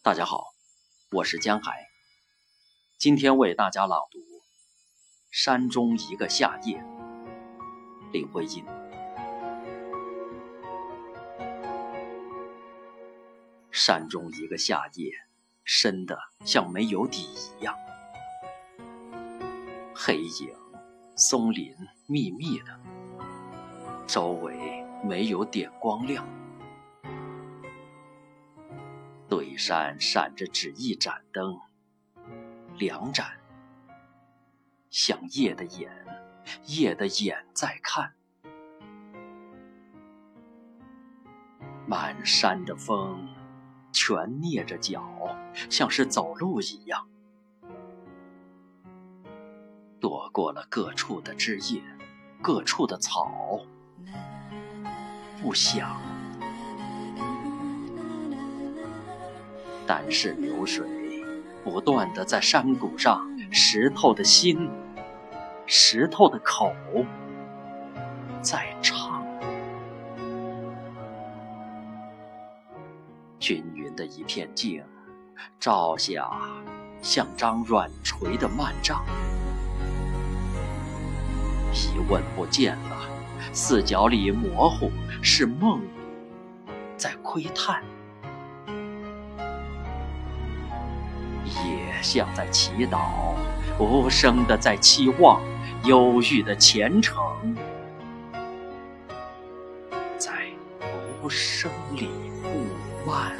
大家好，我是江海，今天为大家朗读《山中一个夏夜》，林徽因。山中一个夏夜，深的像没有底一样，黑影、松林密密的，周围没有点光亮。对山闪着只一盏灯，两盏，像夜的眼，夜的眼在看。满山的风，全蹑着脚，像是走路一样，躲过了各处的枝叶，各处的草，不想。但是流水不断的在山谷上，石头的心，石头的口，在唱。均匀的一片静，照下像张软垂的幔帐。疑问不见了，四角里模糊是梦，在窥探。也像在祈祷，无声的在期望，忧郁的虔诚，在无声里呼唤。